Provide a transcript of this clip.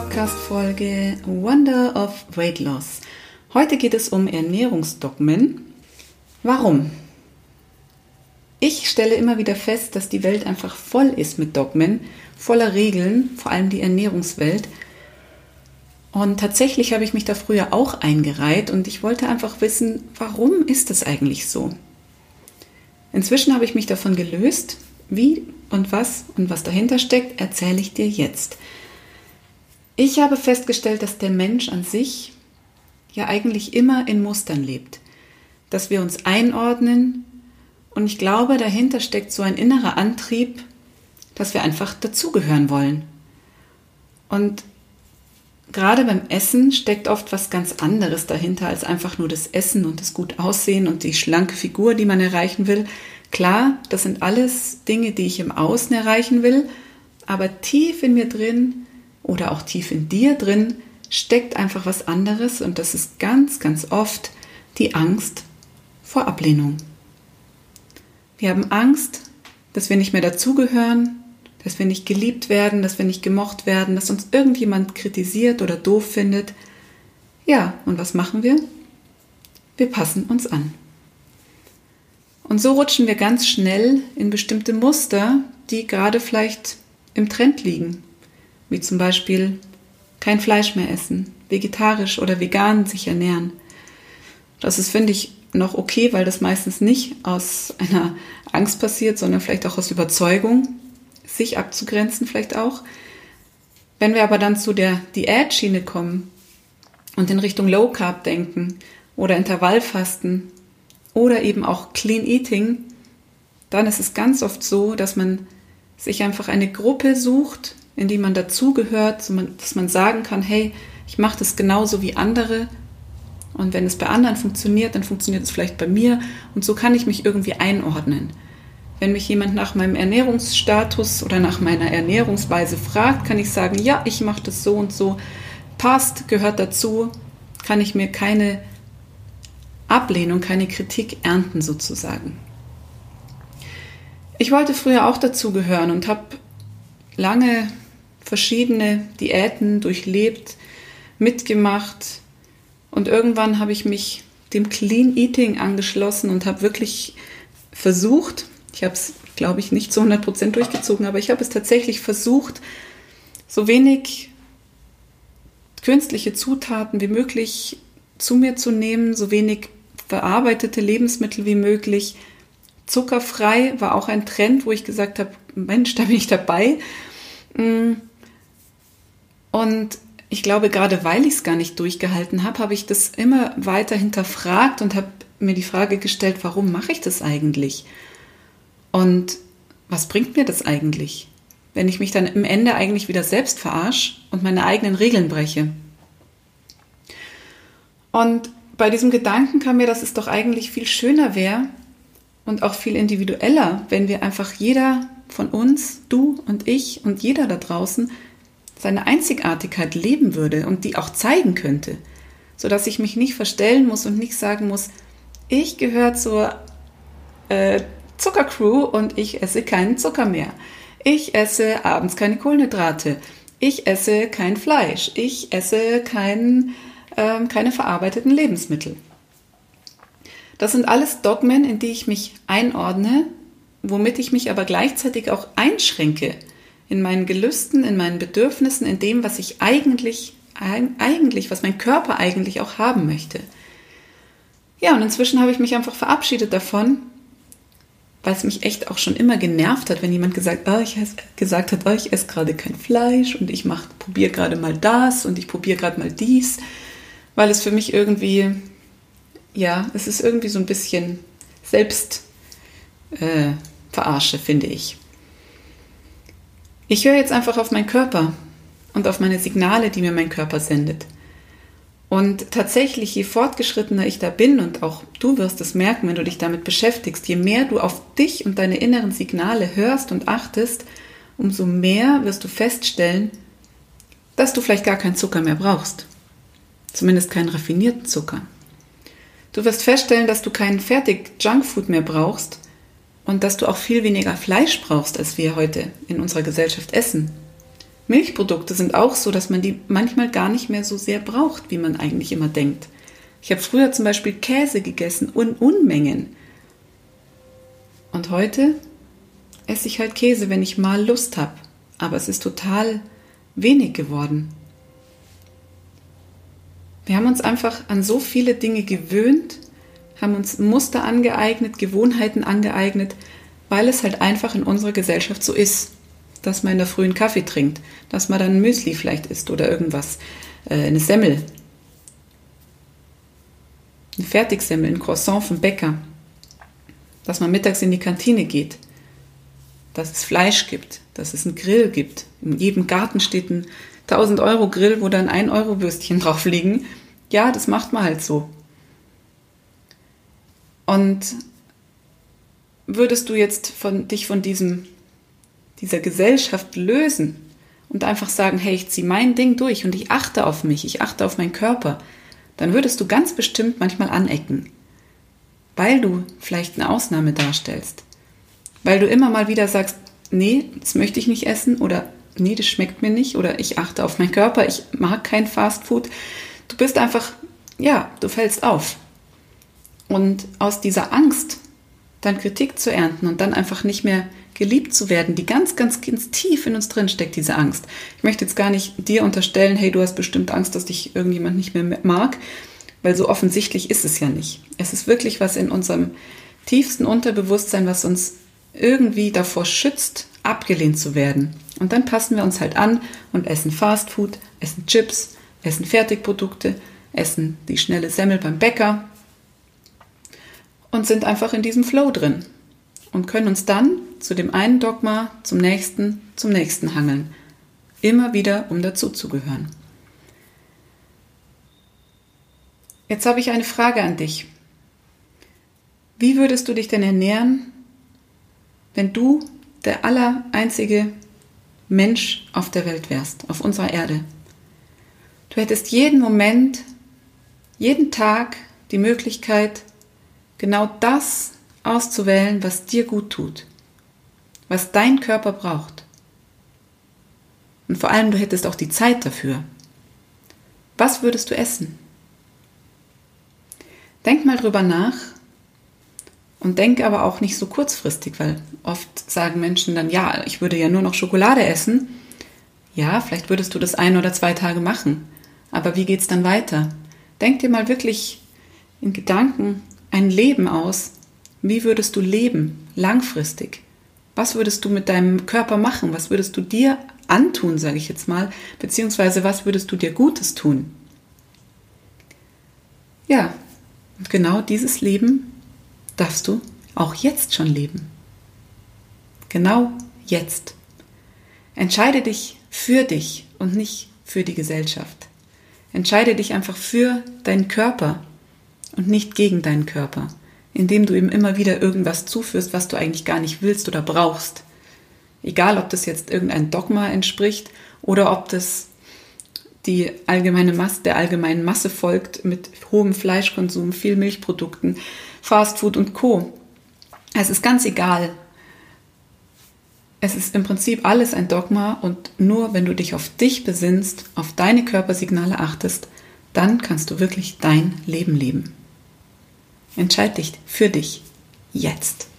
Podcast-Folge Wonder of Weight Loss. Heute geht es um Ernährungsdogmen. Warum? Ich stelle immer wieder fest, dass die Welt einfach voll ist mit Dogmen, voller Regeln, vor allem die Ernährungswelt. Und tatsächlich habe ich mich da früher auch eingereiht und ich wollte einfach wissen, warum ist das eigentlich so? Inzwischen habe ich mich davon gelöst. Wie und was und was dahinter steckt, erzähle ich dir jetzt. Ich habe festgestellt, dass der Mensch an sich ja eigentlich immer in Mustern lebt, dass wir uns einordnen und ich glaube, dahinter steckt so ein innerer Antrieb, dass wir einfach dazugehören wollen. Und gerade beim Essen steckt oft was ganz anderes dahinter als einfach nur das Essen und das gut aussehen und die schlanke Figur, die man erreichen will. Klar, das sind alles Dinge, die ich im Außen erreichen will, aber tief in mir drin oder auch tief in dir drin steckt einfach was anderes und das ist ganz, ganz oft die Angst vor Ablehnung. Wir haben Angst, dass wir nicht mehr dazugehören, dass wir nicht geliebt werden, dass wir nicht gemocht werden, dass uns irgendjemand kritisiert oder doof findet. Ja, und was machen wir? Wir passen uns an. Und so rutschen wir ganz schnell in bestimmte Muster, die gerade vielleicht im Trend liegen, wie zum Beispiel kein Fleisch mehr essen, vegetarisch oder vegan sich ernähren. Das ist, finde ich, noch okay, weil das meistens nicht aus einer Angst passiert, sondern vielleicht auch aus Überzeugung, sich abzugrenzen vielleicht auch. Wenn wir aber dann zu der Diätschiene kommen und in Richtung Low Carb denken oder Intervallfasten oder eben auch Clean Eating, dann ist es ganz oft so, dass man sich einfach eine Gruppe sucht, in die man dazugehört, dass man sagen kann, hey, ich mache das genauso wie andere. Und wenn es bei anderen funktioniert, dann funktioniert es vielleicht bei mir. Und so kann ich mich irgendwie einordnen. Wenn mich jemand nach meinem Ernährungsstatus oder nach meiner Ernährungsweise fragt, kann ich sagen, ja, ich mache das so und so, passt, gehört dazu, kann ich mir keine Ablehnung, keine Kritik ernten sozusagen. Ich wollte früher auch dazugehören und habe lange verschiedene Diäten durchlebt, mitgemacht und irgendwann habe ich mich dem Clean Eating angeschlossen und habe wirklich versucht, ich habe es, glaube ich, nicht zu 100 Prozent durchgezogen, aber ich habe es tatsächlich versucht, so wenig künstliche Zutaten wie möglich zu mir zu nehmen, so wenig verarbeitete Lebensmittel wie möglich. Zuckerfrei war auch ein Trend, wo ich gesagt habe, Mensch, da bin ich dabei. Mm. Und ich glaube, gerade weil ich es gar nicht durchgehalten habe, habe ich das immer weiter hinterfragt und habe mir die Frage gestellt, warum mache ich das eigentlich? Und was bringt mir das eigentlich, wenn ich mich dann im Ende eigentlich wieder selbst verarsche und meine eigenen Regeln breche? Und bei diesem Gedanken kam mir, dass es doch eigentlich viel schöner wäre und auch viel individueller, wenn wir einfach jeder von uns, du und ich und jeder da draußen, seine Einzigartigkeit leben würde und die auch zeigen könnte, sodass ich mich nicht verstellen muss und nicht sagen muss, ich gehöre zur äh, Zuckercrew und ich esse keinen Zucker mehr. Ich esse abends keine Kohlenhydrate. Ich esse kein Fleisch. Ich esse kein ähm, keine verarbeiteten Lebensmittel. Das sind alles Dogmen, in die ich mich einordne, womit ich mich aber gleichzeitig auch einschränke in meinen Gelüsten, in meinen Bedürfnissen, in dem, was ich eigentlich, eigentlich, was mein Körper eigentlich auch haben möchte. Ja, und inzwischen habe ich mich einfach verabschiedet davon, weil es mich echt auch schon immer genervt hat, wenn jemand gesagt, oh, ich gesagt hat, oh, ich esse gerade kein Fleisch und ich probiere gerade mal das und ich probiere gerade mal dies weil es für mich irgendwie, ja, es ist irgendwie so ein bisschen selbst äh, verarsche, finde ich. Ich höre jetzt einfach auf meinen Körper und auf meine Signale, die mir mein Körper sendet. Und tatsächlich, je fortgeschrittener ich da bin, und auch du wirst es merken, wenn du dich damit beschäftigst, je mehr du auf dich und deine inneren Signale hörst und achtest, umso mehr wirst du feststellen, dass du vielleicht gar keinen Zucker mehr brauchst. Zumindest keinen raffinierten Zucker. Du wirst feststellen, dass du keinen fertig Junkfood mehr brauchst und dass du auch viel weniger Fleisch brauchst, als wir heute in unserer Gesellschaft essen. Milchprodukte sind auch so, dass man die manchmal gar nicht mehr so sehr braucht, wie man eigentlich immer denkt. Ich habe früher zum Beispiel Käse gegessen und Unmengen. Und heute esse ich halt Käse, wenn ich mal Lust habe. Aber es ist total wenig geworden. Wir haben uns einfach an so viele Dinge gewöhnt, haben uns Muster angeeignet, Gewohnheiten angeeignet, weil es halt einfach in unserer Gesellschaft so ist, dass man in der frühen Kaffee trinkt, dass man dann Müsli vielleicht isst oder irgendwas, äh, eine Semmel, eine Fertigsemmel, ein Croissant vom Bäcker, dass man mittags in die Kantine geht, dass es Fleisch gibt, dass es einen Grill gibt. In jedem Garten steht ein 1000 Euro Grill, wo dann ein Euro Würstchen drauf liegen. Ja, das macht man halt so. Und würdest du jetzt von, dich von diesem, dieser Gesellschaft lösen und einfach sagen, hey, ich ziehe mein Ding durch und ich achte auf mich, ich achte auf meinen Körper, dann würdest du ganz bestimmt manchmal anecken, weil du vielleicht eine Ausnahme darstellst, weil du immer mal wieder sagst, nee, das möchte ich nicht essen oder nee, das schmeckt mir nicht oder ich achte auf meinen Körper, ich mag kein Fastfood. Du bist einfach, ja, du fällst auf. Und aus dieser Angst, dann Kritik zu ernten und dann einfach nicht mehr geliebt zu werden, die ganz, ganz, ganz tief in uns drin steckt, diese Angst. Ich möchte jetzt gar nicht dir unterstellen, hey, du hast bestimmt Angst, dass dich irgendjemand nicht mehr mag, weil so offensichtlich ist es ja nicht. Es ist wirklich was in unserem tiefsten Unterbewusstsein, was uns irgendwie davor schützt, abgelehnt zu werden. Und dann passen wir uns halt an und essen Fastfood, essen Chips, essen Fertigprodukte, essen die schnelle Semmel beim Bäcker und sind einfach in diesem Flow drin und können uns dann zu dem einen Dogma, zum nächsten, zum nächsten hangeln. Immer wieder, um dazuzugehören. Jetzt habe ich eine Frage an dich. Wie würdest du dich denn ernähren, wenn du der aller einzige Mensch auf der Welt wärst, auf unserer Erde? Du hättest jeden Moment, jeden Tag die Möglichkeit, genau das auszuwählen, was dir gut tut, was dein Körper braucht. Und vor allem, du hättest auch die Zeit dafür. Was würdest du essen? Denk mal drüber nach und denk aber auch nicht so kurzfristig, weil oft sagen Menschen dann, ja, ich würde ja nur noch Schokolade essen. Ja, vielleicht würdest du das ein oder zwei Tage machen. Aber wie geht's dann weiter? Denk dir mal wirklich in Gedanken ein Leben aus, wie würdest du leben, langfristig? Was würdest du mit deinem Körper machen? Was würdest du dir antun, sage ich jetzt mal, beziehungsweise was würdest du dir Gutes tun? Ja, und genau dieses Leben darfst du auch jetzt schon leben. Genau jetzt. Entscheide dich für dich und nicht für die Gesellschaft. Entscheide dich einfach für deinen Körper und nicht gegen deinen Körper indem du ihm immer wieder irgendwas zuführst, was du eigentlich gar nicht willst oder brauchst. Egal, ob das jetzt irgendein Dogma entspricht oder ob das die allgemeine Masse, der allgemeinen Masse folgt mit hohem Fleischkonsum, viel Milchprodukten, Fastfood und Co. Es ist ganz egal. Es ist im Prinzip alles ein Dogma und nur wenn du dich auf dich besinnst, auf deine Körpersignale achtest, dann kannst du wirklich dein Leben leben. Entscheid dich für dich jetzt.